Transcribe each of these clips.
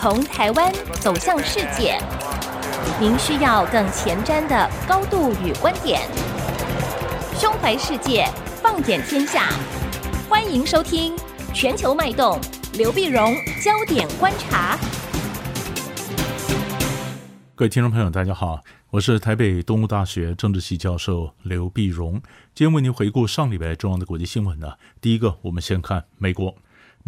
从台湾走向世界，您需要更前瞻的高度与观点。胸怀世界，放眼天下，欢迎收听《全球脉动》，刘碧荣焦点观察。各位听众朋友，大家好，我是台北东吴大学政治系教授刘碧荣。今天为您回顾上礼拜重要的国际新闻呢。第一个，我们先看美国。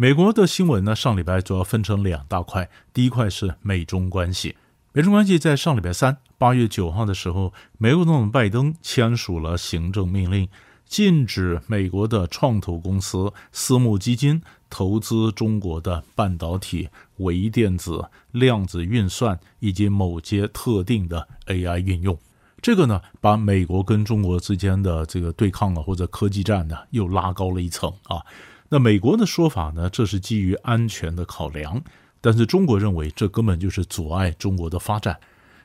美国的新闻呢，上礼拜主要分成两大块。第一块是美中关系。美中关系在上礼拜三，八月九号的时候，美国总统拜登签署了行政命令，禁止美国的创投公司、私募基金投资中国的半导体、微电子、量子运算以及某些特定的 AI 运用。这个呢，把美国跟中国之间的这个对抗啊，或者科技战呢，又拉高了一层啊。那美国的说法呢，这是基于安全的考量。但是中国认为这根本就是阻碍中国的发展。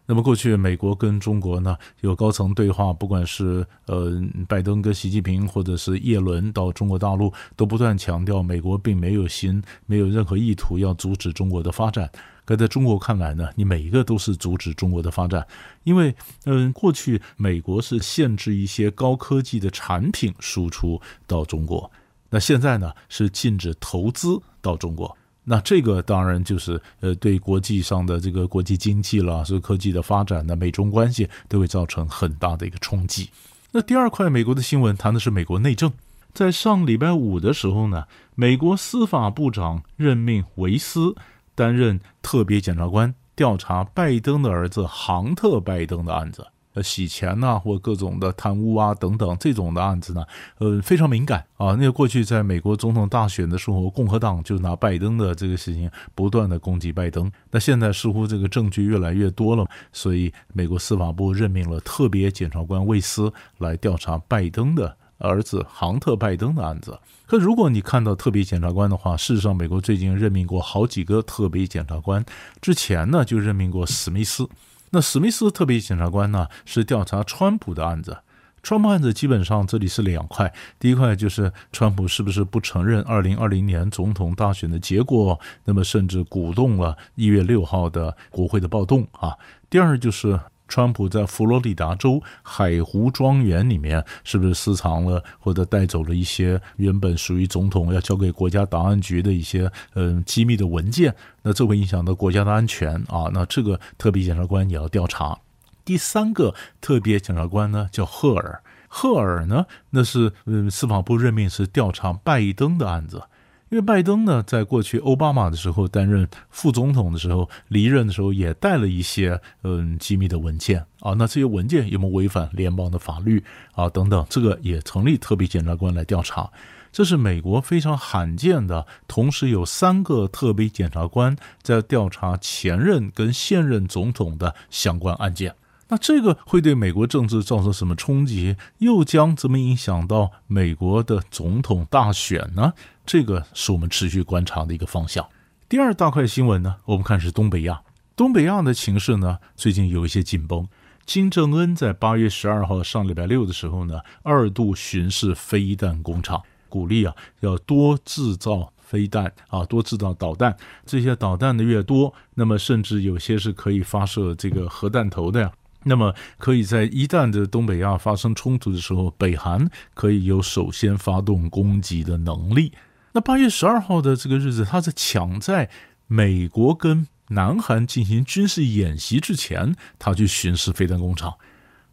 那么过去美国跟中国呢有高层对话，不管是呃拜登跟习近平，或者是叶伦到中国大陆，都不断强调美国并没有心，没有任何意图要阻止中国的发展。可在中国看来呢，你每一个都是阻止中国的发展，因为嗯过去美国是限制一些高科技的产品输出到中国，那现在呢是禁止投资到中国。那这个当然就是呃，对国际上的这个国际经济了，是科技的发展呢，美中关系都会造成很大的一个冲击。那第二块美国的新闻谈的是美国内政，在上礼拜五的时候呢，美国司法部长任命维斯担任特别检察官，调查拜登的儿子杭特·拜登的案子。呃，洗钱呐，或各种的贪污啊等等这种的案子呢，呃，非常敏感啊。那个过去在美国总统大选的时候，共和党就拿拜登的这个事情不断的攻击拜登。那现在似乎这个证据越来越多了，所以美国司法部任命了特别检察官魏斯来调查拜登的儿子杭特·拜登的案子。可如果你看到特别检察官的话，事实上美国最近任命过好几个特别检察官，之前呢就任命过史密斯。那史密斯特别检察官呢，是调查川普的案子。川普案子基本上这里是两块，第一块就是川普是不是不承认二零二零年总统大选的结果，那么甚至鼓动了一月六号的国会的暴动啊。第二就是。川普在佛罗里达州海湖庄园里面，是不是私藏了或者带走了一些原本属于总统要交给国家档案局的一些嗯机密的文件？那这会影响到国家的安全啊！那这个特别检察官也要调查。第三个特别检察官呢，叫赫尔。赫尔呢，那是嗯司法部任命是调查拜登的案子。因为拜登呢，在过去奥巴马的时候担任副总统的时候，离任的时候也带了一些嗯机密的文件啊。那这些文件有没有违反联邦的法律啊？等等，这个也成立特别检察官来调查。这是美国非常罕见的，同时有三个特别检察官在调查前任跟现任总统的相关案件。那这个会对美国政治造成什么冲击？又将怎么影响到美国的总统大选呢？这个是我们持续观察的一个方向。第二大块新闻呢，我们看是东北亚。东北亚的情势呢，最近有一些紧绷。金正恩在八月十二号上礼拜六的时候呢，二度巡视飞弹工厂，鼓励啊要多制造飞弹啊，多制造导弹。这些导弹的越多，那么甚至有些是可以发射这个核弹头的呀。那么，可以在一旦的东北亚发生冲突的时候，北韩可以有首先发动攻击的能力。那八月十二号的这个日子，他是抢在美国跟南韩进行军事演习之前，他去巡视飞弹工厂。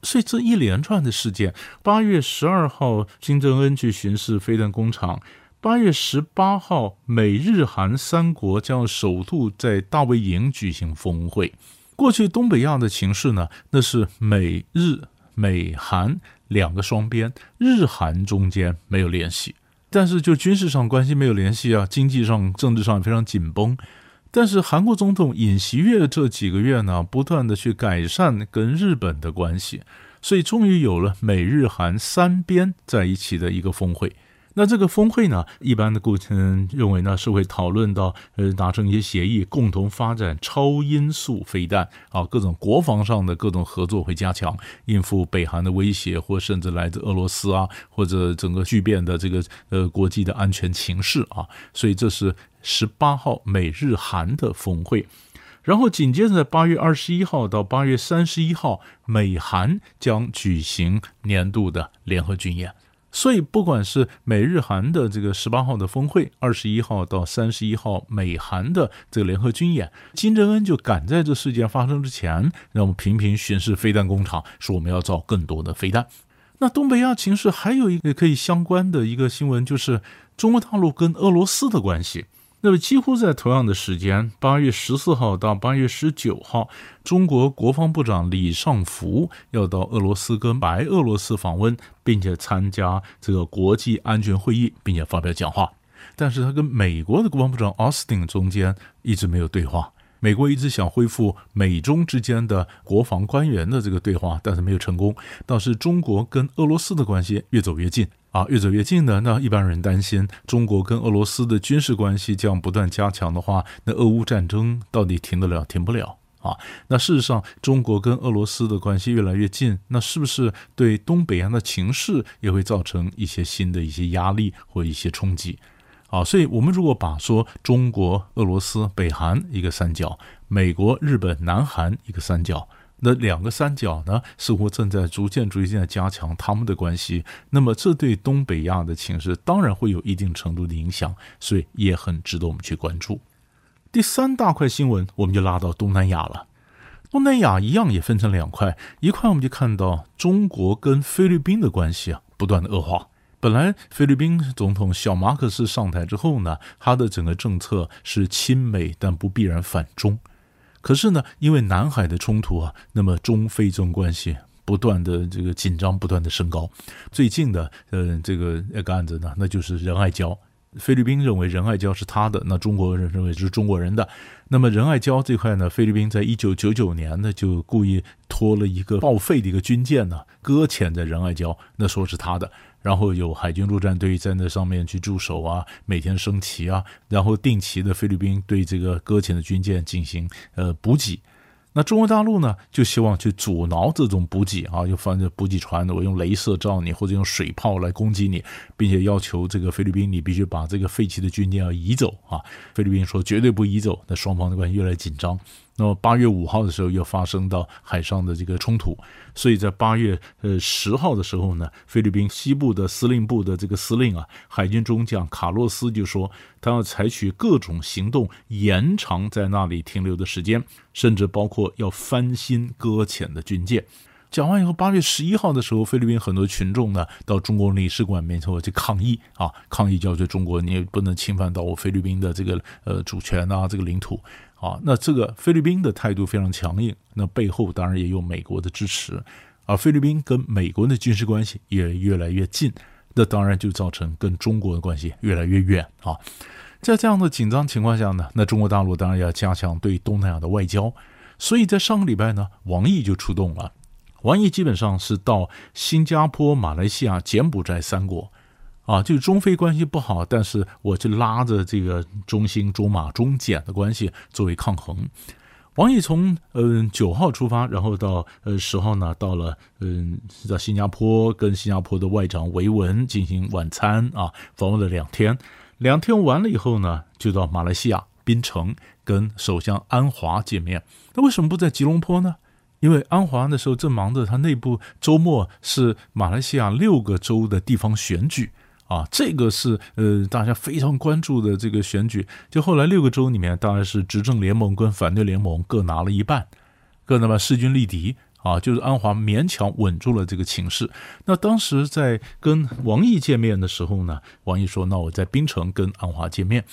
所以这一连串的事件，八月十二号金正恩去巡视飞弹工厂，八月十八号美日韩三国将首度在大卫营举行峰会。过去东北亚的情势呢，那是美日美韩两个双边，日韩中间没有联系，但是就军事上关系没有联系啊，经济上、政治上非常紧绷。但是韩国总统尹锡悦这几个月呢，不断的去改善跟日本的关系，所以终于有了美日韩三边在一起的一个峰会。那这个峰会呢，一般的过程认为呢是会讨论到呃达成一些协议，共同发展超音速飞弹啊，各种国防上的各种合作会加强，应付北韩的威胁，或甚至来自俄罗斯啊，或者整个巨变的这个呃国际的安全情势啊，所以这是十八号美日韩的峰会。然后紧接着，在八月二十一号到八月三十一号，美韩将举行年度的联合军演。所以，不管是美日韩的这个十八号的峰会，二十一号到三十一号美韩的这个联合军演，金正恩就赶在这事件发生之前，让我们频频巡视飞弹工厂，说我们要造更多的飞弹。那东北亚情势还有一个可以相关的一个新闻，就是中国大陆跟俄罗斯的关系。那么几乎在同样的时间，八月十四号到八月十九号，中国国防部长李尚福要到俄罗斯跟白俄罗斯访问，并且参加这个国际安全会议，并且发表讲话。但是他跟美国的国防部长奥斯汀中间一直没有对话。美国一直想恢复美中之间的国防官员的这个对话，但是没有成功。倒是中国跟俄罗斯的关系越走越近。啊，越走越近的，那一般人担心中国跟俄罗斯的军事关系这样不断加强的话，那俄乌战争到底停得了停不了啊？那事实上，中国跟俄罗斯的关系越来越近，那是不是对东北亚的情势也会造成一些新的一些压力或一些冲击？啊，所以我们如果把说中国、俄罗斯、北韩一个三角，美国、日本、南韩一个三角。那两个三角呢，似乎正在逐渐、逐渐的加强他们的关系。那么，这对东北亚的情势当然会有一定程度的影响，所以也很值得我们去关注。第三大块新闻，我们就拉到东南亚了。东南亚一样也分成两块，一块我们就看到中国跟菲律宾的关系啊不断的恶化。本来菲律宾总统小马可斯上台之后呢，他的整个政策是亲美，但不必然反中。可是呢，因为南海的冲突啊，那么中非中关系不断的这个紧张，不断的升高。最近的呃这个个案子呢，那就是仁爱礁。菲律宾认为仁爱礁是他的，那中国人认为是中国人的。那么仁爱礁这块呢，菲律宾在一九九九年呢就故意拖了一个报废的一个军舰呢，搁浅在仁爱礁，那说是他的。然后有海军陆战队在那上面去驻守啊，每天升旗啊，然后定期的菲律宾对这个搁浅的军舰进行呃补给。那中国大陆呢，就希望去阻挠这种补给啊，就放着补给船，我用镭射照你，或者用水炮来攻击你，并且要求这个菲律宾你必须把这个废弃的军舰要移走啊。菲律宾说绝对不移走，那双方的关系越来越紧张。那么八月五号的时候又发生到海上的这个冲突，所以在八月呃十号的时候呢，菲律宾西部的司令部的这个司令啊，海军中将卡洛斯就说，他要采取各种行动延长在那里停留的时间，甚至包括要翻新搁浅的军舰。讲完以后，八月十一号的时候，菲律宾很多群众呢到中国领事馆面前去抗议啊，抗议叫做中国你也不能侵犯到我菲律宾的这个呃主权啊，这个领土。啊，那这个菲律宾的态度非常强硬，那背后当然也有美国的支持，而菲律宾跟美国的军事关系也越来越近，那当然就造成跟中国的关系越来越远啊。在这样的紧张情况下呢，那中国大陆当然要加强对东南亚的外交，所以在上个礼拜呢，王毅就出动了，王毅基本上是到新加坡、马来西亚、柬埔寨三国。啊，就是中非关系不好，但是我就拉着这个中兴、中马、中柬的关系作为抗衡。王毅从嗯九号出发，然后到呃十号呢，到了嗯在新加坡跟新加坡的外长维文进行晚餐啊，访问了两天。两天完了以后呢，就到马来西亚槟城跟首相安华见面。那为什么不在吉隆坡呢？因为安华那时候正忙着他内部周末是马来西亚六个州的地方选举。啊，这个是呃大家非常关注的这个选举，就后来六个州里面，当然是执政联盟跟反对联盟各拿了一半，各那么势均力敌啊，就是安华勉强稳住了这个情势。那当时在跟王毅见面的时候呢，王毅说：“那我在槟城跟安华见面，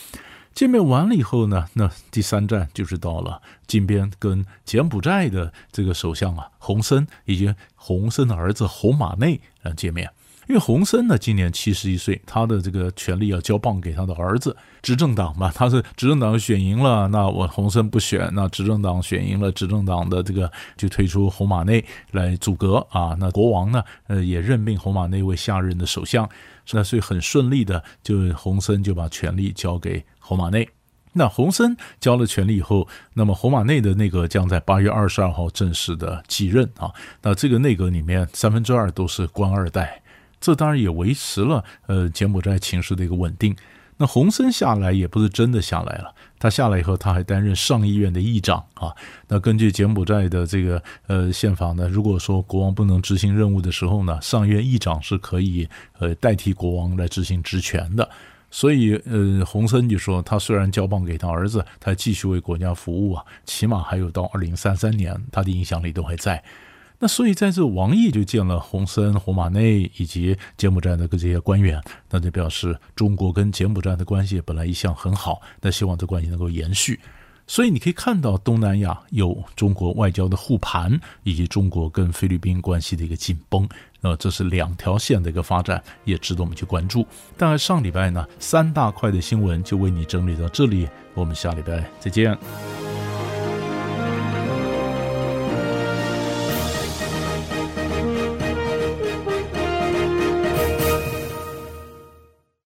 见面完了以后呢，那第三站就是到了金边跟柬埔寨的这个首相啊洪森以及洪森的儿子洪马内啊见面。”因为洪森呢，今年七十一岁，他的这个权力要交棒给他的儿子，执政党嘛，他是执政党选赢了，那我洪森不选，那执政党选赢了，执政党的这个就推出洪马内来阻隔啊，那国王呢，呃，也任命洪马内为下任的首相，那所以很顺利的，就洪森就把权力交给洪马内。那洪森交了权力以后，那么洪马内的内阁将在八月二十二号正式的继任啊，那这个内阁里面三分之二都是官二代。这当然也维持了呃柬埔寨情势的一个稳定。那洪森下来也不是真的下来了，他下来以后，他还担任上议院的议长啊。那根据柬埔寨的这个呃宪法呢，如果说国王不能执行任务的时候呢，上院议长是可以呃代替国王来执行职权的。所以呃，洪森就说，他虽然交棒给他儿子，他继续为国家服务啊，起码还有到二零三三年，他的影响力都还在。那所以在这王毅就见了洪森、洪马内以及柬埔寨的这些官员，那就表示中国跟柬埔寨的关系本来一向很好，那希望这关系能够延续。所以你可以看到东南亚有中国外交的护盘，以及中国跟菲律宾关系的一个紧绷。那这是两条线的一个发展，也值得我们去关注。大概上礼拜呢，三大块的新闻就为你整理到这里，我们下礼拜再见。